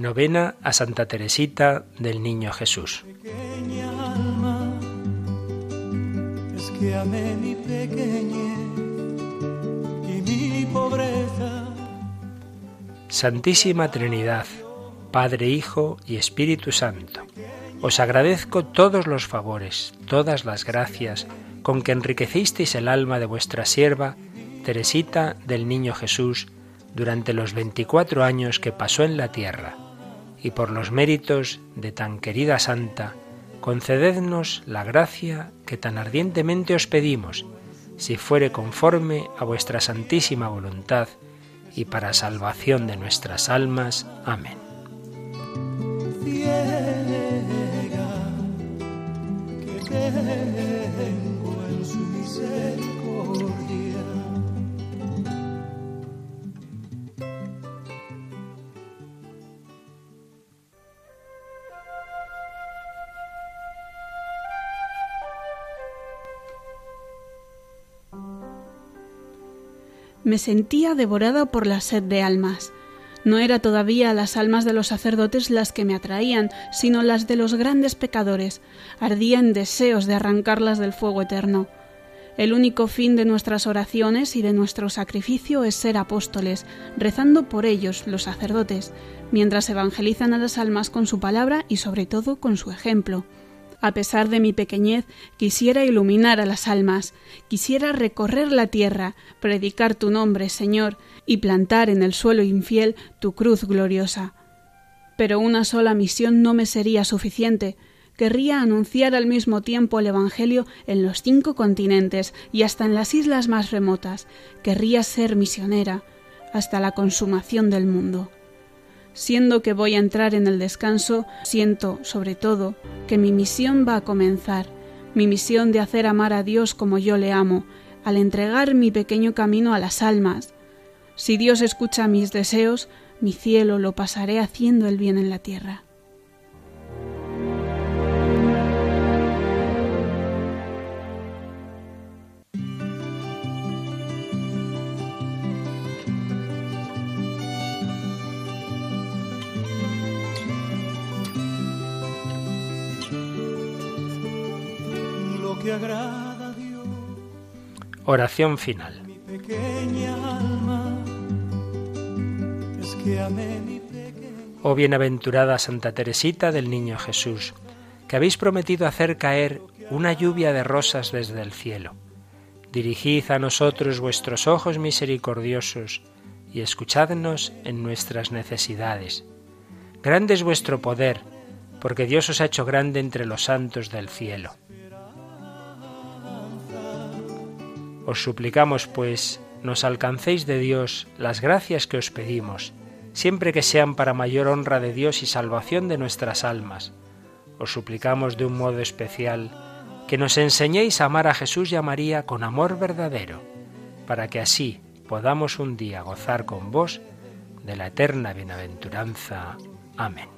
Novena a Santa Teresita del Niño Jesús. es que amé mi pequeñez y mi pobreza. Santísima Trinidad, Padre, Hijo y Espíritu Santo, os agradezco todos los favores, todas las gracias con que enriquecisteis el alma de vuestra sierva, Teresita del Niño Jesús, durante los veinticuatro años que pasó en la tierra, y por los méritos de tan querida santa, concedednos la gracia que tan ardientemente os pedimos, si fuere conforme a vuestra santísima voluntad, y para salvación de nuestras almas. Amén. Me sentía devorada por la sed de almas. No era todavía las almas de los sacerdotes las que me atraían, sino las de los grandes pecadores. Ardía en deseos de arrancarlas del fuego eterno. El único fin de nuestras oraciones y de nuestro sacrificio es ser apóstoles, rezando por ellos, los sacerdotes, mientras evangelizan a las almas con su palabra y sobre todo con su ejemplo. A pesar de mi pequeñez, quisiera iluminar a las almas, quisiera recorrer la tierra, predicar tu nombre, Señor, y plantar en el suelo infiel tu cruz gloriosa. Pero una sola misión no me sería suficiente. Querría anunciar al mismo tiempo el Evangelio en los cinco continentes y hasta en las islas más remotas. Querría ser misionera hasta la consumación del mundo. Siendo que voy a entrar en el descanso, siento, sobre todo, que mi misión va a comenzar, mi misión de hacer amar a Dios como yo le amo, al entregar mi pequeño camino a las almas. Si Dios escucha mis deseos, mi cielo lo pasaré haciendo el bien en la tierra. Oración final. Oh bienaventurada Santa Teresita del Niño Jesús, que habéis prometido hacer caer una lluvia de rosas desde el cielo. Dirigid a nosotros vuestros ojos misericordiosos y escuchadnos en nuestras necesidades. Grande es vuestro poder, porque Dios os ha hecho grande entre los santos del cielo. Os suplicamos, pues, nos alcancéis de Dios las gracias que os pedimos, siempre que sean para mayor honra de Dios y salvación de nuestras almas. Os suplicamos de un modo especial que nos enseñéis a amar a Jesús y a María con amor verdadero, para que así podamos un día gozar con vos de la eterna bienaventuranza. Amén.